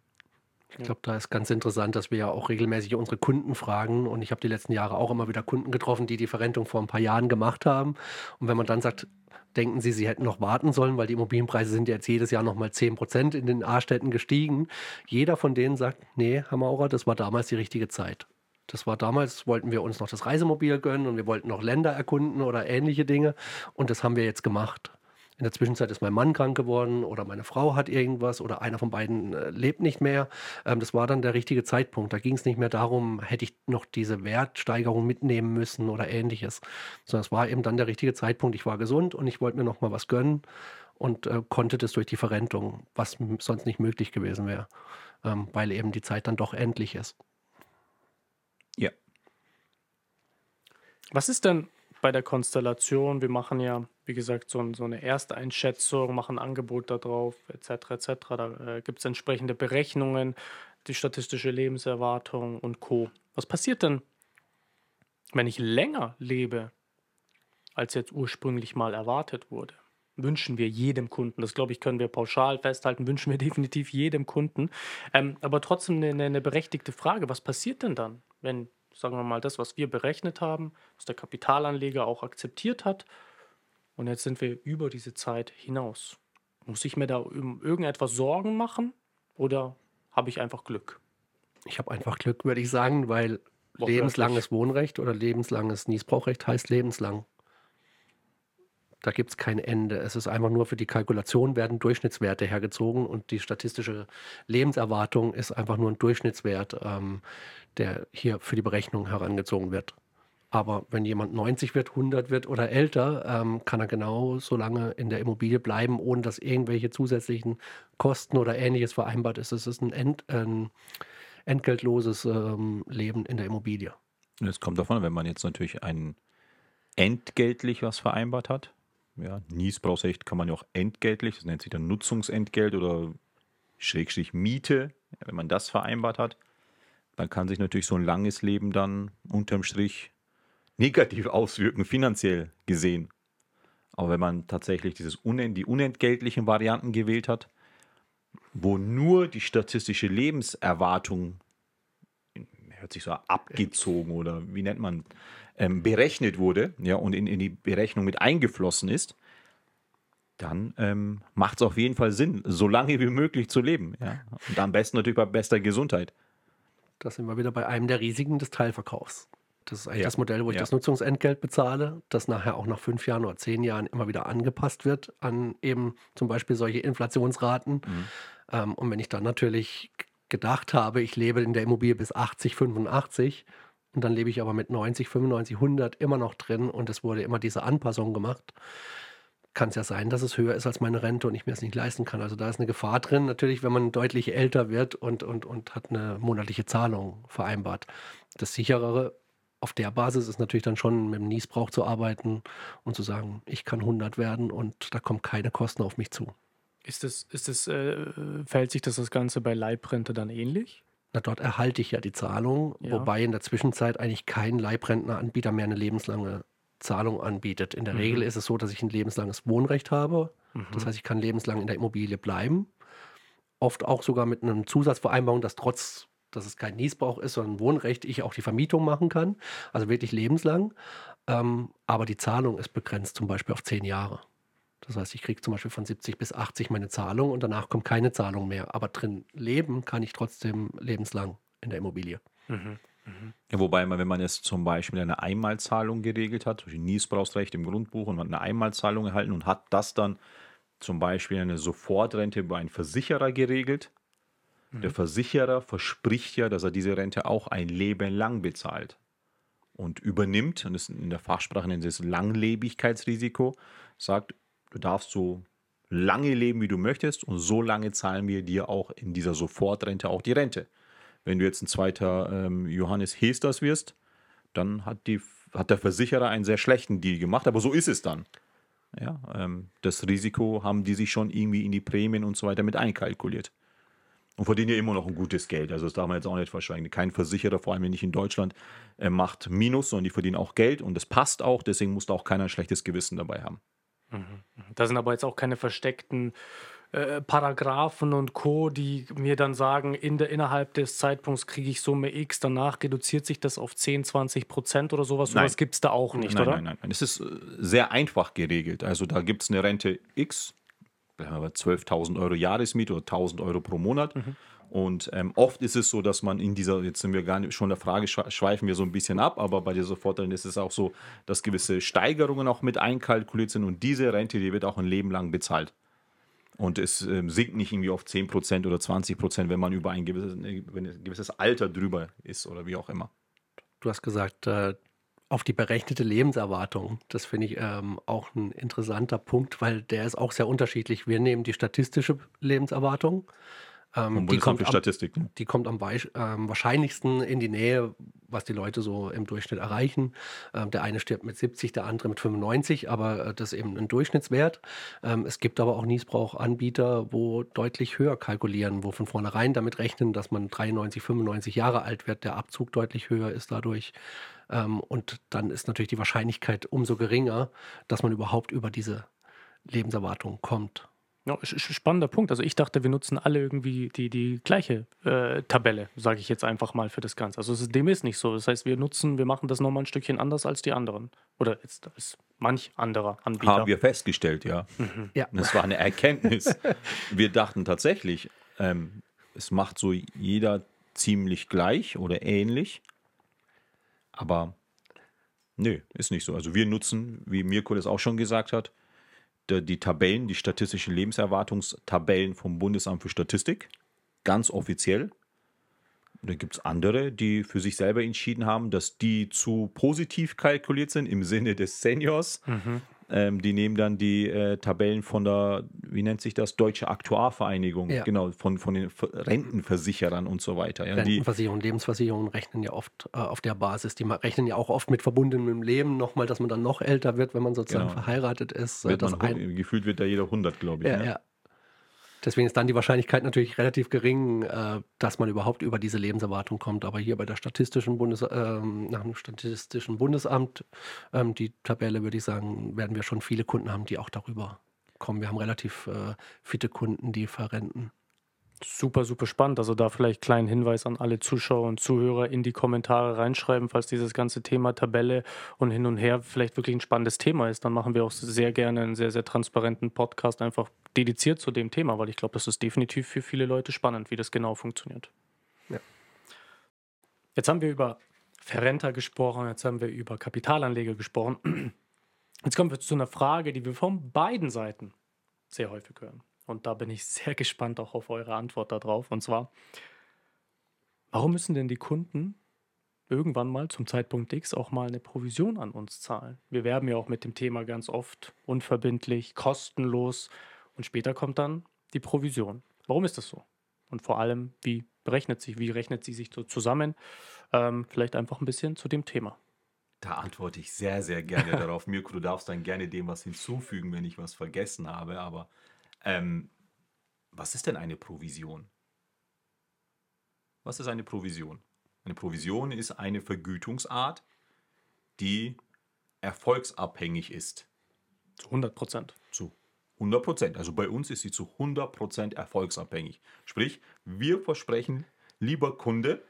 Ich glaube, da ist ganz interessant, dass wir ja auch regelmäßig unsere Kunden fragen. Und ich habe die letzten Jahre auch immer wieder Kunden getroffen, die die Verrentung vor ein paar Jahren gemacht haben. Und wenn man dann sagt, denken Sie, Sie hätten noch warten sollen, weil die Immobilienpreise sind jetzt jedes Jahr noch mal 10 Prozent in den A-Städten gestiegen. Jeder von denen sagt, nee, Herr Maurer, das war damals die richtige Zeit. Das war damals, wollten wir uns noch das Reisemobil gönnen und wir wollten noch Länder erkunden oder ähnliche Dinge. Und das haben wir jetzt gemacht. In der Zwischenzeit ist mein Mann krank geworden oder meine Frau hat irgendwas oder einer von beiden äh, lebt nicht mehr. Ähm, das war dann der richtige Zeitpunkt. Da ging es nicht mehr darum, hätte ich noch diese Wertsteigerung mitnehmen müssen oder ähnliches. Sondern es war eben dann der richtige Zeitpunkt. Ich war gesund und ich wollte mir noch mal was gönnen und äh, konnte das durch die Verrentung, was sonst nicht möglich gewesen wäre, ähm, weil eben die Zeit dann doch endlich ist. Ja. Was ist denn bei der Konstellation? Wir machen ja wie gesagt, so, so eine Ersteinschätzung, machen ein Angebot darauf, etc. etc. Da äh, gibt es entsprechende Berechnungen, die statistische Lebenserwartung und Co. Was passiert denn, wenn ich länger lebe als jetzt ursprünglich mal erwartet wurde. Wünschen wir jedem Kunden. Das, glaube ich, können wir pauschal festhalten, wünschen wir definitiv jedem Kunden. Ähm, aber trotzdem eine, eine berechtigte Frage, was passiert denn dann, wenn, sagen wir mal, das, was wir berechnet haben, was der Kapitalanleger auch akzeptiert hat, und jetzt sind wir über diese Zeit hinaus? Muss ich mir da um irgendetwas Sorgen machen oder habe ich einfach Glück? Ich habe einfach Glück, würde ich sagen, weil lebenslanges Wohnrecht oder lebenslanges Niesbrauchrecht heißt lebenslang. Da gibt es kein Ende. Es ist einfach nur für die Kalkulation werden Durchschnittswerte hergezogen und die statistische Lebenserwartung ist einfach nur ein Durchschnittswert, ähm, der hier für die Berechnung herangezogen wird. Aber wenn jemand 90 wird, 100 wird oder älter, ähm, kann er genau so lange in der Immobilie bleiben, ohne dass irgendwelche zusätzlichen Kosten oder ähnliches vereinbart ist. Es ist ein, Ent, ein entgeltloses ähm, Leben in der Immobilie. Es kommt davon, wenn man jetzt natürlich ein entgeltlich was vereinbart hat. Ja, Niesbrauchsrecht kann man ja auch entgeltlich, das nennt sich dann Nutzungsentgelt oder Schrägstrich Miete. Wenn man das vereinbart hat, dann kann sich natürlich so ein langes Leben dann unterm Strich negativ auswirken, finanziell gesehen. Aber wenn man tatsächlich dieses unent, die unentgeltlichen Varianten gewählt hat, wo nur die statistische Lebenserwartung, hört sich so abgezogen oder wie nennt man, ähm, berechnet wurde ja, und in, in die Berechnung mit eingeflossen ist, dann ähm, macht es auf jeden Fall Sinn, so lange wie möglich zu leben. Ja? Und am besten natürlich bei bester Gesundheit. Da sind wir wieder bei einem der Risiken des Teilverkaufs. Das ist eigentlich Ja. das Modell, wo ich Ja. das Nutzungsentgelt bezahle, das nachher auch nach fünf Jahren oder zehn Jahren immer wieder angepasst wird an eben zum Beispiel solche Inflationsraten. Ähm, und wenn ich dann natürlich gedacht habe, ich lebe in der Immobilie bis 80, 85 und dann lebe ich aber mit 90, 95, 100 immer noch drin und es wurde immer diese Anpassung gemacht, kann es ja sein, dass es höher ist als meine Rente und ich mir es nicht leisten kann. Also da ist eine Gefahr drin, natürlich, wenn man deutlich älter wird und, und, und hat eine monatliche Zahlung vereinbart. Das sicherere auf der Basis ist natürlich dann schon mit dem Niesbrauch zu arbeiten und zu sagen, ich kann 100 werden und da kommen keine Kosten auf mich zu. Ist es, ist es, äh, verhält sich das, das Ganze bei Leibrente dann ähnlich? Na, dort erhalte ich ja die Zahlung, Ja. wobei in der Zwischenzeit eigentlich kein Leibrentneranbieter mehr eine lebenslange Zahlung anbietet. In der Mhm. Regel ist es so, dass ich ein lebenslanges Wohnrecht habe. Mhm. Das heißt, ich kann lebenslang in der Immobilie bleiben. Oft auch sogar mit einer Zusatzvereinbarung, dass trotz, dass es kein Niesbrauch ist, sondern ein Wohnrecht, ich auch die Vermietung machen kann. Also wirklich lebenslang. Ähm, aber die Zahlung ist begrenzt, zum Beispiel auf zehn Jahre. Das heißt, ich kriege zum Beispiel von 70 bis 80 meine Zahlung und danach kommt keine Zahlung mehr. Aber drin leben kann ich trotzdem lebenslang in der Immobilie. Mhm. Ja, wobei man, wenn man jetzt zum Beispiel eine Einmalzahlung geregelt hat, zum Beispiel Niesbrauchsrecht im Grundbuch und man hat eine Einmalzahlung erhalten und hat das dann zum Beispiel eine Sofortrente über einen Versicherer geregelt. Der Versicherer verspricht ja, dass er diese Rente auch ein Leben lang bezahlt und übernimmt, und das in der Fachsprache nennt es Langlebigkeitsrisiko, sagt, du darfst so lange leben, wie du möchtest und so lange zahlen wir dir auch in dieser Sofortrente auch die Rente. Wenn du jetzt ein zweiter ähm, Johannes Hesters wirst, dann hat, die, hat der Versicherer einen sehr schlechten Deal gemacht, aber so ist es dann. Ja, ähm, das Risiko haben die sich schon irgendwie in die Prämien und so weiter mit einkalkuliert. Und verdienen ja immer noch ein gutes Geld. Also das darf man jetzt auch nicht verschweigen. Kein Versicherer, vor allem nicht in Deutschland, äh, macht Minus, sondern die verdienen auch Geld und das passt auch. Deswegen muss da auch keiner ein schlechtes Gewissen dabei haben. Da sind aber jetzt auch keine versteckten äh, Paragraphen und Co., die mir dann sagen, in der, innerhalb des Zeitpunkts kriege ich Summe X, danach reduziert sich das auf 10, 20 Prozent oder sowas. Nein. Sowas gibt es da auch nicht, nein, oder? nein, nein, nein. Es ist äh, sehr einfach geregelt. Also da gibt es eine Rente X, bleiben wir bei 12.000 Euro Jahresmiete oder 1.000 Euro pro Monat. Und ähm, oft ist es so, dass man in dieser, jetzt sind wir gar nicht schon der Frage, schwe- schweifen wir so ein bisschen ab, aber bei der Sofortrente ist es auch so, dass gewisse Steigerungen auch mit einkalkuliert sind und diese Rente, die wird auch ein Leben lang bezahlt. Und es ähm, sinkt nicht irgendwie auf 10% oder 20%, wenn man über ein gewisses, wenn ein gewisses Alter drüber ist oder wie auch immer. Du hast gesagt, äh, auf die berechnete Lebenserwartung. Das finde ich ähm, auch ein interessanter Punkt, weil der ist auch sehr unterschiedlich. Wir nehmen die statistische Lebenserwartung. Ähm, die, kommt am, Statistik. Die kommt am ähm, wahrscheinlichsten in die Nähe, was die Leute so im Durchschnitt erreichen. Ähm, der eine stirbt mit 70, der andere mit 95, aber äh, das ist eben ein Durchschnittswert. Ähm, es gibt aber auch Niesbrauchanbieter, wo deutlich höher kalkulieren, wo von vornherein damit rechnen, dass man 93, 95 Jahre alt wird, der Abzug deutlich höher ist dadurch. Ähm, und dann ist natürlich die Wahrscheinlichkeit umso geringer, dass man überhaupt über diese Lebenserwartung kommt. Ja, spannender Punkt. Also ich dachte, wir nutzen alle irgendwie die, die gleiche äh, Tabelle, sage ich jetzt einfach mal für das Ganze. Also ist, dem ist nicht so. Das heißt, wir nutzen, wir machen das nochmal ein Stückchen anders als die anderen. Oder jetzt als manch anderer Anbieter. Haben wir festgestellt, ja. Mhm. ja. Das war eine Erkenntnis. wir dachten tatsächlich, ähm, es macht so jeder ziemlich gleich oder ähnlich. Aber nö, ist nicht so. Also wir nutzen, wie Mirko das auch schon gesagt hat, die Tabellen, die statistischen Lebenserwartungstabellen vom Bundesamt für Statistik, ganz offiziell. Da gibt es andere, die für sich selber entschieden haben, dass die zu positiv kalkuliert sind im Sinne des Seniors. Mhm. Ähm, die nehmen dann die äh, Tabellen von der, wie nennt sich das, Deutsche Aktuarvereinigung, ja. genau, von, von den Rentenversicherern und so weiter. Ja, Rentenversicherung, Lebensversicherungen rechnen ja oft äh, auf der Basis. Die rechnen ja auch oft mit verbundenem Leben nochmal, dass man dann noch älter wird, wenn man sozusagen genau. verheiratet ist. Wird man, ein, gefühlt wird da jeder 100, glaube ich. Ja, ne? ja. Deswegen ist dann die Wahrscheinlichkeit natürlich relativ gering, äh, dass man überhaupt über diese Lebenserwartung kommt. Aber hier bei der statistischen Bundes, ähm, nach dem Statistischen Bundesamt, ähm, die Tabelle würde ich sagen, werden wir schon viele Kunden haben, die auch darüber kommen. Wir haben relativ äh, fitte Kunden, die verrenten. Super, super spannend. Also da vielleicht kleinen Hinweis an alle Zuschauer und Zuhörer in die Kommentare reinschreiben, falls dieses ganze Thema Tabelle und hin und her vielleicht wirklich ein spannendes Thema ist. Dann machen wir auch sehr gerne einen sehr, sehr transparenten Podcast einfach dediziert zu dem Thema, weil ich glaube, das ist definitiv für viele Leute spannend, wie das genau funktioniert. Ja. Jetzt haben wir über Verrenter gesprochen, jetzt haben wir über Kapitalanleger gesprochen. Jetzt kommen wir zu einer Frage, die wir von beiden Seiten sehr häufig hören. Und da bin ich sehr gespannt auch auf eure Antwort darauf. Und zwar, warum müssen denn die Kunden irgendwann mal zum Zeitpunkt X auch mal eine Provision an uns zahlen? Wir werben ja auch mit dem Thema ganz oft unverbindlich, kostenlos und später kommt dann die Provision. Warum ist das so? Und vor allem, wie berechnet sich, wie rechnet sie sich so zusammen? Ähm, vielleicht einfach ein bisschen zu dem Thema. Da antworte ich sehr, sehr gerne darauf. Mirko, du darfst dann gerne dem was hinzufügen, wenn ich was vergessen habe. Aber ähm, was ist denn eine Provision? Was ist eine Provision? Eine Provision ist eine Vergütungsart, die erfolgsabhängig ist. Zu 100 Prozent. Zu 100 Prozent. Also bei uns ist sie zu 100 Prozent erfolgsabhängig. Sprich, wir versprechen, lieber Kunde,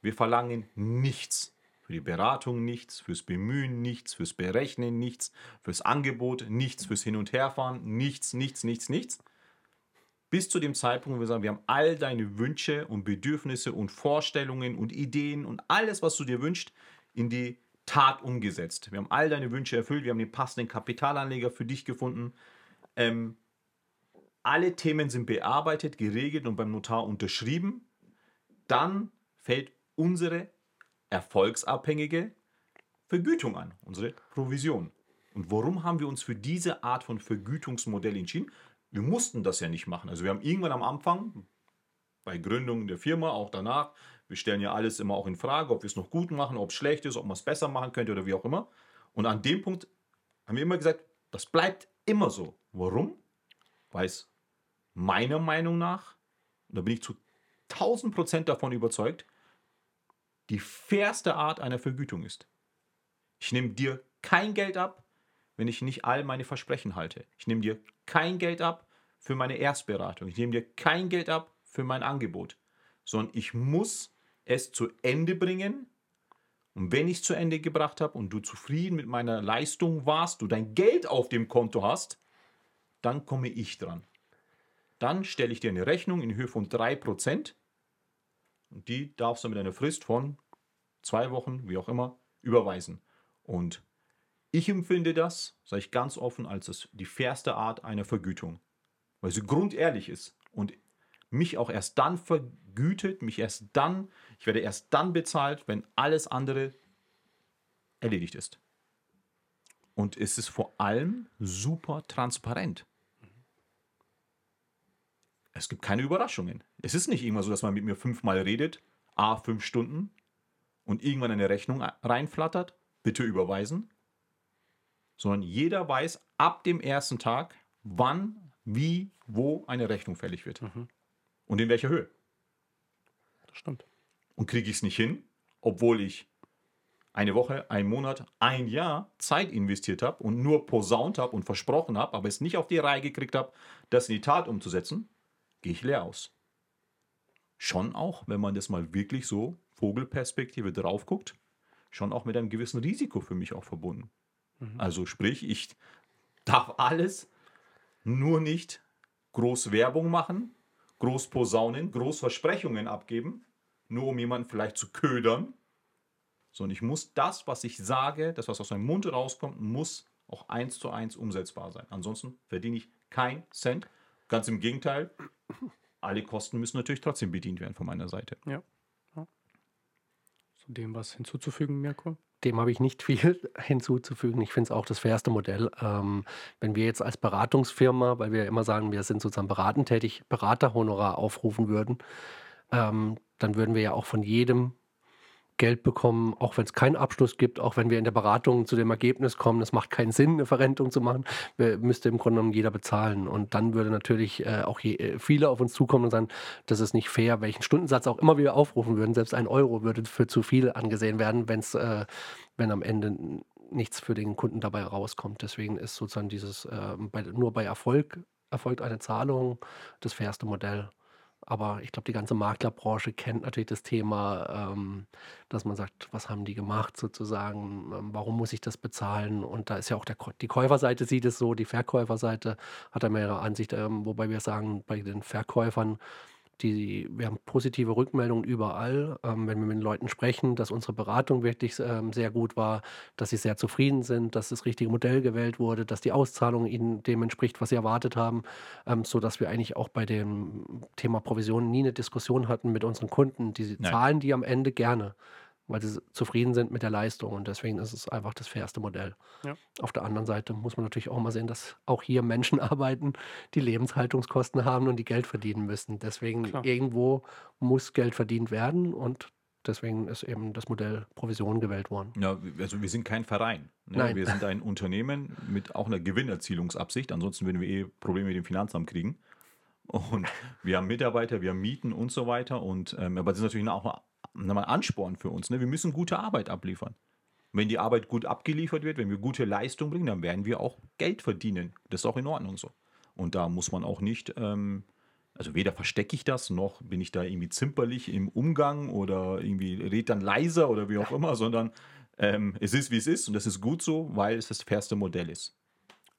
wir verlangen nichts. Für die Beratung nichts, fürs Bemühen nichts, fürs Berechnen nichts, fürs Angebot nichts, fürs Hin- und Herfahren nichts, nichts, nichts, nichts. Bis zu dem Zeitpunkt, wo wir sagen, wir haben all deine Wünsche und Bedürfnisse und Vorstellungen und Ideen und alles, was du dir wünschst, in die Tat umgesetzt. Wir haben all deine Wünsche erfüllt, wir haben den passenden Kapitalanleger für dich gefunden. Ähm, alle Themen sind bearbeitet, geregelt und beim Notar unterschrieben. Dann fällt unsere erfolgsabhängige Vergütung an, unsere Provision. Und warum haben wir uns für diese Art von Vergütungsmodell entschieden? Wir mussten das ja nicht machen. Also wir haben irgendwann am Anfang, bei Gründung der Firma, auch danach, wir stellen ja alles immer auch in Frage, ob wir es noch gut machen, ob es schlecht ist, ob man es besser machen könnte oder wie auch immer. Und an dem Punkt haben wir immer gesagt, das bleibt immer so. Warum? Weil es meiner Meinung nach, und da bin ich zu 1000 Prozent davon überzeugt, die fairste Art einer Vergütung ist. Ich nehme dir kein Geld ab, wenn ich nicht all meine Versprechen halte. Ich nehme dir kein Geld ab für meine Erstberatung. Ich nehme dir kein Geld ab für mein Angebot, sondern ich muss es zu Ende bringen. Und wenn ich es zu Ende gebracht habe und du zufrieden mit meiner Leistung warst, du dein Geld auf dem Konto hast, dann komme ich dran. Dann stelle ich dir eine Rechnung in Höhe von 3% und die darfst du mit einer Frist von zwei Wochen, wie auch immer, überweisen. Und ich empfinde das, sage ich ganz offen, als die fairste Art einer Vergütung, weil sie grundehrlich ist und mich auch erst dann vergütet, mich erst dann, ich werde erst dann bezahlt, wenn alles andere erledigt ist. Und es ist vor allem super transparent. Es gibt keine Überraschungen. Es ist nicht immer so, dass man mit mir fünfmal redet, a fünf Stunden, und irgendwann eine Rechnung reinflattert, bitte überweisen, sondern jeder weiß ab dem ersten Tag, wann, wie, wo eine Rechnung fällig wird Mhm. und in welcher Höhe. Das stimmt. Und kriege ich es nicht hin, obwohl ich eine Woche, einen Monat, ein Jahr Zeit investiert habe und nur posaunt habe und versprochen habe, aber es nicht auf die Reihe gekriegt habe, das in die Tat umzusetzen, gehe ich leer aus. Schon auch, wenn man das mal wirklich so Vogelperspektive drauf guckt, schon auch mit einem gewissen Risiko für mich auch verbunden. Also sprich, ich darf alles nur nicht groß Werbung machen, groß posaunen, groß Versprechungen abgeben, nur um jemanden vielleicht zu ködern, sondern ich muss das, was ich sage, das, was aus meinem Mund rauskommt, muss auch eins zu eins umsetzbar sein. Ansonsten verdiene ich kein Cent. Ganz im Gegenteil, alle Kosten müssen natürlich trotzdem bedient werden von meiner Seite. Ja. ja. Zu dem was hinzuzufügen, Mirko? Dem habe ich nicht viel hinzuzufügen. Ich finde es auch das fairste Modell. Ähm, wenn wir jetzt als Beratungsfirma, weil wir immer sagen, wir sind sozusagen beratend tätig, Beraterhonorar aufrufen würden, ähm, dann würden wir ja auch von jedem Geld bekommen, auch wenn es keinen Abschluss gibt, auch wenn wir in der Beratung zu dem Ergebnis kommen, es macht keinen Sinn, eine Verrentung zu machen, müsste im Grunde genommen jeder bezahlen. Und dann würde natürlich äh, auch je, äh, viele auf uns zukommen und sagen, das ist nicht fair, welchen Stundensatz auch immer wir aufrufen würden, selbst ein Euro würde für zu viel angesehen werden, wenn's, äh, wenn am Ende nichts für den Kunden dabei rauskommt. Deswegen ist sozusagen dieses äh, bei, nur bei Erfolg erfolgt eine Zahlung das fairste Modell. Aber ich glaube, die ganze Maklerbranche kennt natürlich das Thema, ähm, dass man sagt, was haben die gemacht sozusagen, ähm, warum muss ich das bezahlen? Und da ist ja auch der, die Käuferseite sieht es so, die Verkäuferseite hat da mehrere Ansicht, ähm, wobei wir sagen, bei den Verkäufern, die, wir haben positive Rückmeldungen überall, ähm, wenn wir mit den Leuten sprechen, dass unsere Beratung wirklich ähm, sehr gut war, dass sie sehr zufrieden sind, dass das richtige Modell gewählt wurde, dass die Auszahlung ihnen dem entspricht, was sie erwartet haben, ähm, sodass wir eigentlich auch bei dem Thema Provisionen nie eine Diskussion hatten mit unseren Kunden. Die Nein. zahlen die am Ende gerne, weil sie zufrieden sind mit der Leistung und deswegen ist es einfach das fairste Modell. Ja. Auf der anderen Seite muss man natürlich auch mal sehen, dass auch hier Menschen arbeiten, die Lebenshaltungskosten haben und die Geld verdienen müssen. Deswegen Klar. irgendwo muss Geld verdient werden und deswegen ist eben das Modell Provision gewählt worden. Ja, also wir sind kein Verein. Ne? Nein. Wir sind ein Unternehmen mit auch einer Gewinnerzielungsabsicht. Ansonsten würden wir eh Probleme mit dem Finanzamt kriegen. Und wir haben Mitarbeiter, wir haben Mieten und so weiter. Und, ähm, aber das ist natürlich auch ein Ansporn für uns. Ne? Wir müssen gute Arbeit abliefern. Wenn die Arbeit gut abgeliefert wird, wenn wir gute Leistung bringen, dann werden wir auch Geld verdienen. Das ist auch in Ordnung so. Und da muss man auch nicht, ähm, also weder verstecke ich das, noch bin ich da irgendwie zimperlich im Umgang oder irgendwie red dann leiser oder wie auch immer, sondern ähm, es ist, wie es ist und das ist gut so, weil es das fairste Modell ist.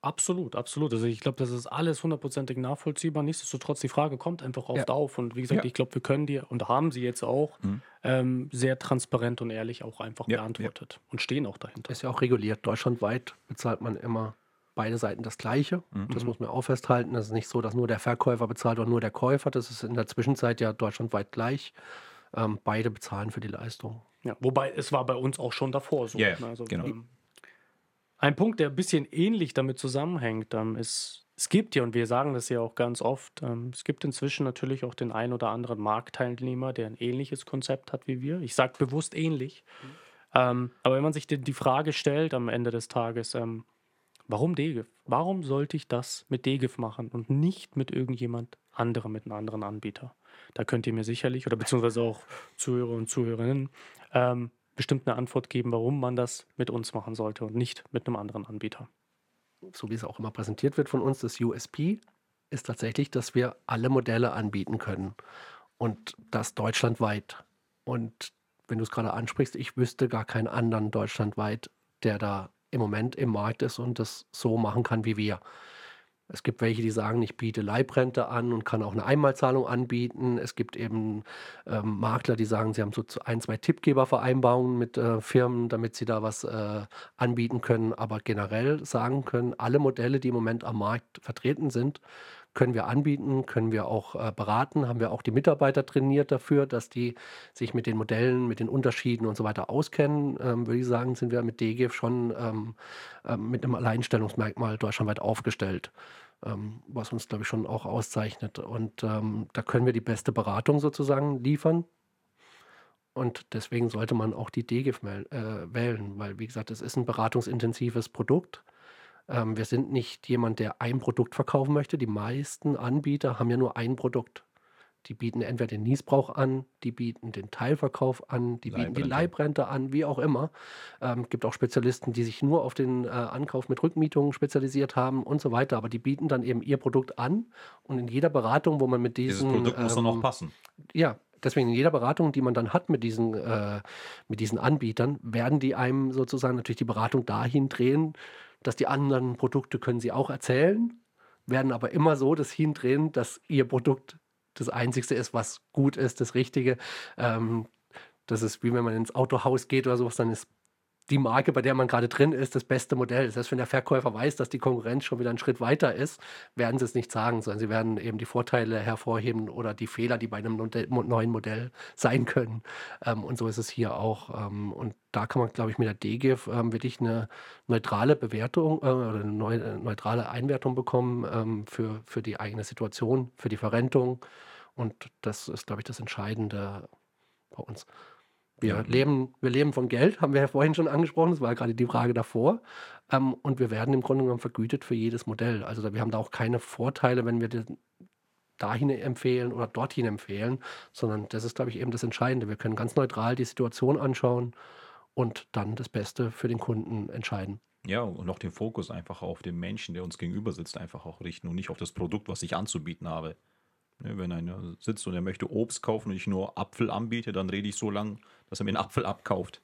Absolut, absolut. Also ich glaube, das ist alles hundertprozentig nachvollziehbar. Nichtsdestotrotz, die Frage kommt einfach oft Ja. auf. Und wie gesagt, Ja. ich glaube, wir können die und haben sie jetzt auch Mhm. ähm, sehr transparent und ehrlich auch einfach Ja, beantwortet und stehen auch dahinter. Ist ja auch reguliert. Deutschlandweit bezahlt man immer beide Seiten das Gleiche. Mhm. Das muss man auch festhalten. Es ist nicht so, dass nur der Verkäufer bezahlt oder nur der Käufer. Das ist in der Zwischenzeit ja deutschlandweit gleich. Ähm, beide bezahlen für die Leistung. Ja, wobei es war bei uns auch schon davor so. Ja, ne? also, genau. ähm, ein Punkt, der ein bisschen ähnlich damit zusammenhängt, ähm, ist, es gibt ja, und wir sagen das ja auch ganz oft, ähm, es gibt inzwischen natürlich auch den ein oder anderen Marktteilnehmer, der ein ähnliches Konzept hat wie wir. Ich sage bewusst ähnlich. Ähm, aber wenn man sich die, die Frage stellt am Ende des Tages, ähm, warum DGIF? Warum sollte ich das mit DGIF machen und nicht mit irgendjemand anderem, mit einem anderen Anbieter? Da könnt ihr mir sicherlich oder beziehungsweise auch Zuhörer und Zuhörerinnen ähm, bestimmt eine Antwort geben, warum man das mit uns machen sollte und nicht mit einem anderen Anbieter. so wie es auch immer präsentiert wird von uns, das USP ist tatsächlich, dass wir alle Modelle anbieten können und das deutschlandweit. Und wenn du es gerade ansprichst, ich wüsste gar keinen anderen deutschlandweit, der da im Moment im Markt ist und das so machen kann wie wir. Es gibt welche, die sagen, ich biete Leibrente an und kann auch eine Einmalzahlung anbieten. Es gibt eben ähm, Makler, die sagen, sie haben so ein, zwei Tippgebervereinbarungen mit äh, Firmen, damit sie da was äh, anbieten können. Aber generell sagen können, alle Modelle, die im Moment am Markt vertreten sind, können wir anbieten, können wir auch äh, beraten, haben wir auch die Mitarbeiter trainiert dafür, dass die sich mit den Modellen, mit den Unterschieden und so weiter auskennen. Ähm, würde ich sagen, sind wir mit DGIF schon ähm, ähm, mit einem Alleinstellungsmerkmal deutschlandweit aufgestellt, ähm, was uns, glaube ich, schon auch auszeichnet. Und ähm, da können wir die beste Beratung sozusagen liefern. Und deswegen sollte man auch die DGIF äh, wählen, weil, wie gesagt, es ist ein beratungsintensives Produkt. Ähm, wir sind nicht jemand, der ein Produkt verkaufen möchte. Die meisten Anbieter haben ja nur ein Produkt. Die bieten entweder den Niesbrauch an, die bieten den Teilverkauf an, die bieten die Leibrente an, wie auch immer. Ähm, gibt auch Spezialisten, die sich nur auf den äh, Ankauf mit Rückmietungen spezialisiert haben und so weiter. Aber die bieten dann eben ihr Produkt an und in jeder Beratung, wo man mit diesen. Dieses Produkt muss dann auch ähm, passen. Ja, deswegen in jeder Beratung, die man dann hat mit diesen, äh, mit diesen Anbietern, werden die einem sozusagen natürlich die Beratung dahin drehen, dass die anderen Produkte können sie auch erzählen, werden aber immer so das hindrehen, dass ihr Produkt das Einzigste ist, was gut ist, das Richtige. Ähm, das ist wie wenn man ins Autohaus geht oder sowas, dann ist die Marke, bei der man gerade drin ist, das beste Modell. Das heißt, wenn der Verkäufer weiß, dass die Konkurrenz schon wieder einen Schritt weiter ist, werden sie es nicht sagen, sondern sie werden eben die Vorteile hervorheben oder die Fehler, die bei einem neuen Modell sein können. Ähm, und so ist es hier auch. Ähm, und da kann man, glaube ich, mit der DGIF ähm, wirklich eine neutrale Bewertung äh, oder eine äh, neutrale Einwertung bekommen für, für die eigene Situation, für die Verrentung. Und das ist, glaube ich, das Entscheidende bei uns. Wir, ja. leben, wir leben von Geld, haben wir ja vorhin schon angesprochen, das war gerade die Frage davor. Ähm, und wir werden im Grunde genommen vergütet für jedes Modell. Also wir haben da auch keine Vorteile, wenn wir dahin empfehlen oder dorthin empfehlen, sondern das ist, glaube ich, eben das Entscheidende. Wir können ganz neutral die Situation anschauen und dann das Beste für den Kunden entscheiden. Ja, und auch den Fokus einfach auf den Menschen, der uns gegenüber sitzt, einfach auch richten und nicht auf das Produkt, was ich anzubieten habe. Ne, wenn einer sitzt und er möchte Obst kaufen und ich nur Apfel anbiete, dann rede ich so lange, dass er mir einen Apfel abkauft.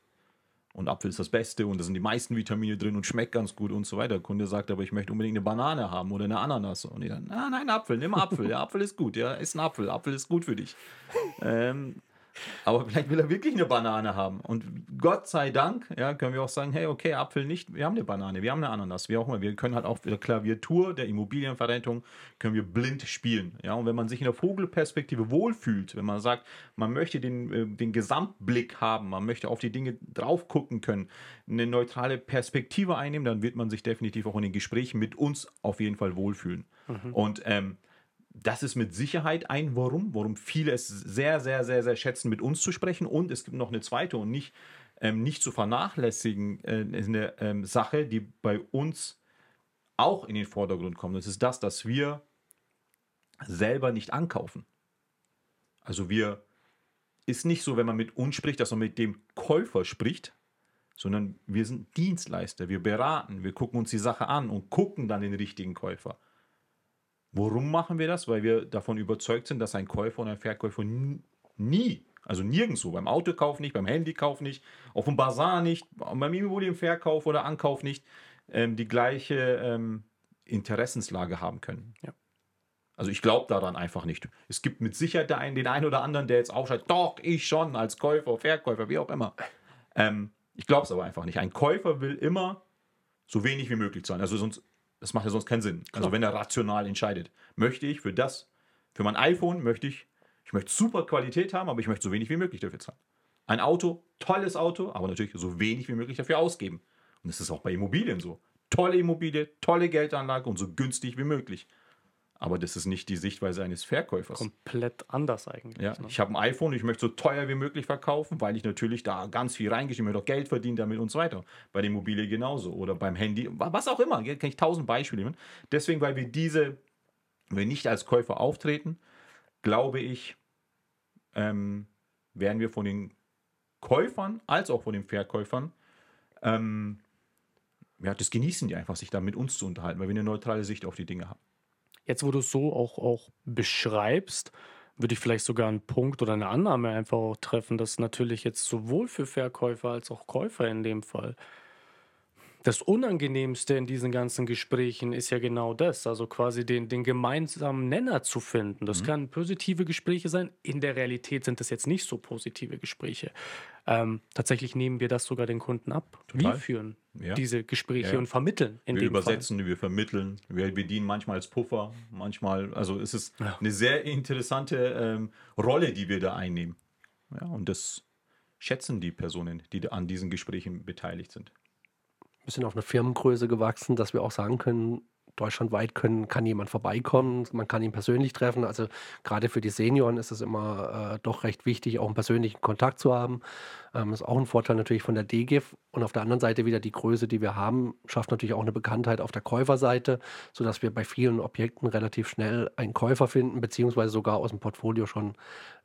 Und Apfel ist das Beste und da sind die meisten Vitamine drin und schmeckt ganz gut und so weiter. Der Kunde sagt aber, ich möchte unbedingt eine Banane haben oder eine Ananas. Und ich dann, ah, nein, Apfel, nimm Apfel. Der Apfel ist gut, ja, ist ein Apfel. Apfel ist gut für dich. ähm, aber vielleicht will er wirklich eine Banane haben. Und Gott sei Dank, ja, können wir auch sagen, hey, okay, Apfel nicht, wir haben eine Banane, wir haben eine Ananas, wie auch immer. Wir können halt auf der Klaviatur der Immobilienverrentung, können wir blind spielen. Ja, und wenn man sich in der Vogelperspektive wohlfühlt, wenn man sagt, man möchte den, äh, den Gesamtblick haben, man möchte auf die Dinge drauf gucken können, eine neutrale Perspektive einnehmen, dann wird man sich definitiv auch in den Gesprächen mit uns auf jeden Fall wohlfühlen. Mhm. Und ähm, das ist mit Sicherheit ein Warum, warum viele es sehr, sehr, sehr, sehr schätzen, mit uns zu sprechen. Und es gibt noch eine zweite und nicht, ähm, nicht zu vernachlässigen äh, eine ähm, Sache, die bei uns auch in den Vordergrund kommt. Das ist das, dass wir selber nicht ankaufen. Also wir ist nicht so, wenn man mit uns spricht, dass man mit dem Käufer spricht, sondern wir sind Dienstleister. Wir beraten, wir gucken uns die Sache an und gucken dann den richtigen Käufer. Warum machen wir das? Weil wir davon überzeugt sind, dass ein Käufer und ein Verkäufer nie, also nirgendwo, beim Autokauf nicht, beim Handykauf nicht, auf dem Bazar nicht, beim Immobilienverkauf oder Ankauf nicht, ähm, die gleiche ähm, Interessenslage haben können. Ja. Also ich glaube daran einfach nicht. Es gibt mit Sicherheit den einen, den einen oder anderen, der jetzt aufschreibt, doch, ich schon als Käufer, Verkäufer, wie auch immer. Ähm, ich glaube es aber einfach nicht. Ein Käufer will immer so wenig wie möglich zahlen. Also sonst das macht ja sonst keinen Sinn. Also Klar. Also wenn er rational entscheidet, möchte ich für das, für mein iPhone möchte ich, ich möchte super Qualität haben, aber ich möchte so wenig wie möglich dafür zahlen. Ein Auto, tolles Auto, aber natürlich so wenig wie möglich dafür ausgeben. Und das ist auch bei Immobilien so. Tolle Immobilie, tolle Geldanlage und so günstig wie möglich. Aber das ist nicht die Sichtweise eines Verkäufers. Komplett anders eigentlich. Ja, ne? Ich habe ein iPhone, ich möchte so teuer wie möglich verkaufen, weil ich natürlich da ganz viel reingehe, ich möchte auch Geld verdienen damit und so weiter. Bei der Immobilie genauso oder beim Handy, was auch immer. Kann ich tausend Beispiele nehmen. Deswegen, weil wir diese, wenn wir nicht als Käufer auftreten, glaube ich, ähm, werden wir von den Käufern als auch von den Verkäufern ähm, ja, das genießen die einfach, sich da mit uns zu unterhalten, weil wir eine neutrale Sicht auf die Dinge haben. Jetzt, wo du es so auch, auch beschreibst, würde ich vielleicht sogar einen Punkt oder eine Annahme einfach auch treffen, dass natürlich jetzt sowohl für Verkäufer als auch Käufer in dem Fall das Unangenehmste in diesen ganzen Gesprächen ist ja genau das, also quasi den, den gemeinsamen Nenner zu finden. Das mhm. kann positive Gespräche sein. In der Realität sind das jetzt nicht so positive Gespräche. Ähm, tatsächlich nehmen wir das sogar den Kunden ab. Total. Wir führen ja. diese Gespräche ja. und vermitteln. wir übersetzen, Fall. wir vermitteln, wir bedienen manchmal als Puffer, manchmal, also es ist ja. eine sehr interessante ähm, Rolle, die wir da einnehmen. Ja, und das schätzen die Personen, die an diesen Gesprächen beteiligt sind bisschen auf eine Firmengröße gewachsen, dass wir auch sagen können, deutschlandweit können, kann jemand vorbeikommen, man kann ihn persönlich treffen. Also gerade für die Senioren ist es immer äh, doch recht wichtig, auch einen persönlichen Kontakt zu haben. Ähm, ist auch ein Vorteil natürlich von der DGIF. Und auf der anderen Seite wieder die Größe, die wir haben, schafft natürlich auch eine Bekanntheit auf der Käuferseite, sodass wir bei vielen Objekten relativ schnell einen Käufer finden, beziehungsweise sogar aus dem Portfolio schon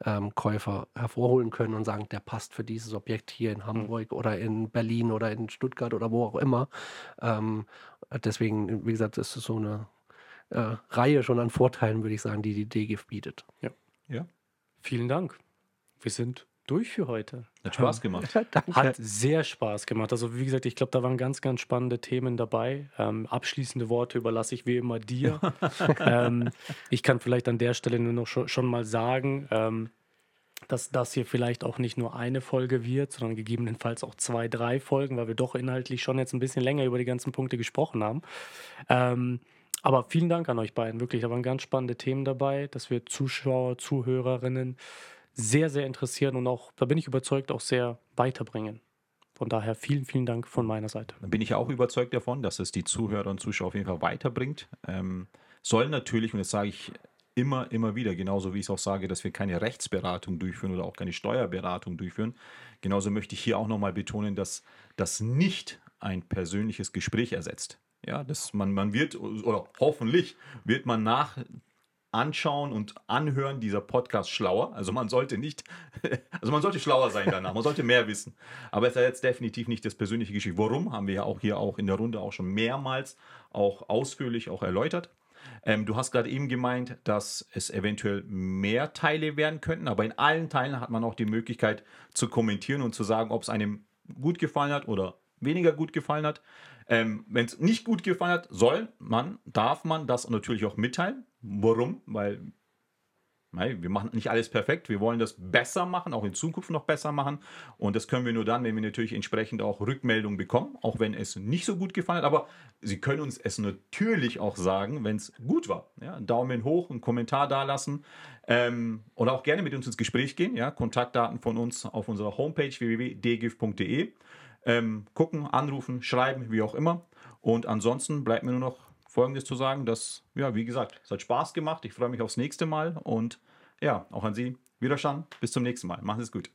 ähm, Käufer hervorholen können und sagen, der passt für dieses Objekt hier in Hamburg mhm. oder in Berlin oder in Stuttgart oder wo auch immer. Ähm, deswegen, wie gesagt, ist es so eine äh, Reihe schon an Vorteilen, würde ich sagen, die die DGIF bietet. Ja. ja. Vielen Dank. Wir sind durch für heute. Hat Spaß gemacht. Hat sehr Spaß gemacht. Also wie gesagt, ich glaube, da waren ganz, ganz spannende Themen dabei. Ähm, abschließende Worte überlasse ich wie immer dir. ähm, ich kann vielleicht an der Stelle nur noch schon, schon mal sagen, ähm, dass das hier vielleicht auch nicht nur eine Folge wird, sondern gegebenenfalls auch zwei, drei Folgen, weil wir doch inhaltlich schon jetzt ein bisschen länger über die ganzen Punkte gesprochen haben. Ähm, aber vielen Dank an euch beiden. Wirklich, da waren ganz spannende Themen dabei, dass wir Zuschauer, Zuhörerinnen sehr, sehr interessieren und auch, da bin ich überzeugt, auch sehr weiterbringen. Von daher vielen, vielen Dank von meiner Seite. Da bin ich auch überzeugt davon, dass es die Zuhörer und Zuschauer auf jeden Fall weiterbringt. Ähm, soll natürlich, und das sage ich immer, immer wieder, genauso wie ich es auch sage, dass wir keine Rechtsberatung durchführen oder auch keine Steuerberatung durchführen. Genauso möchte ich hier auch nochmal betonen, dass das nicht ein persönliches Gespräch ersetzt. Ja, dass man, man wird, oder hoffentlich wird man nach Anschauen und Anhören dieser Podcast schlauer. Also man sollte nicht, also man sollte schlauer sein danach, man sollte mehr wissen. Aber es ist jetzt definitiv nicht das persönliche Geschichte. Warum, haben wir ja auch hier auch in der Runde auch schon mehrmals auch ausführlich auch erläutert. Ähm, du hast gerade eben gemeint, dass es eventuell mehr Teile werden könnten, aber in allen Teilen hat man auch die Möglichkeit zu kommentieren und zu sagen, ob es einem gut gefallen hat oder weniger gut gefallen hat. Ähm, Wenn es nicht gut gefallen hat, soll man, darf man das natürlich auch mitteilen. Warum? Weil wir machen nicht alles perfekt. Wir wollen das besser machen, auch in Zukunft noch besser machen. Und das können wir nur dann, wenn wir natürlich entsprechend auch Rückmeldungen bekommen, auch wenn es nicht so gut gefallen hat. Aber Sie können uns es natürlich auch sagen, wenn es gut war. Ja, Daumen hoch, einen Kommentar dalassen ähm, oder auch gerne mit uns ins Gespräch gehen. Ja, Kontaktdaten von uns auf unserer Homepage www.dgif.de ähm, gucken, anrufen, schreiben, wie auch immer. Und ansonsten bleibt mir nur noch Folgendes zu sagen, dass, ja, wie gesagt, es hat Spaß gemacht. Ich freue mich aufs nächste Mal und ja, auch an Sie. Widerstand. Bis zum nächsten Mal. Machen Sie es gut.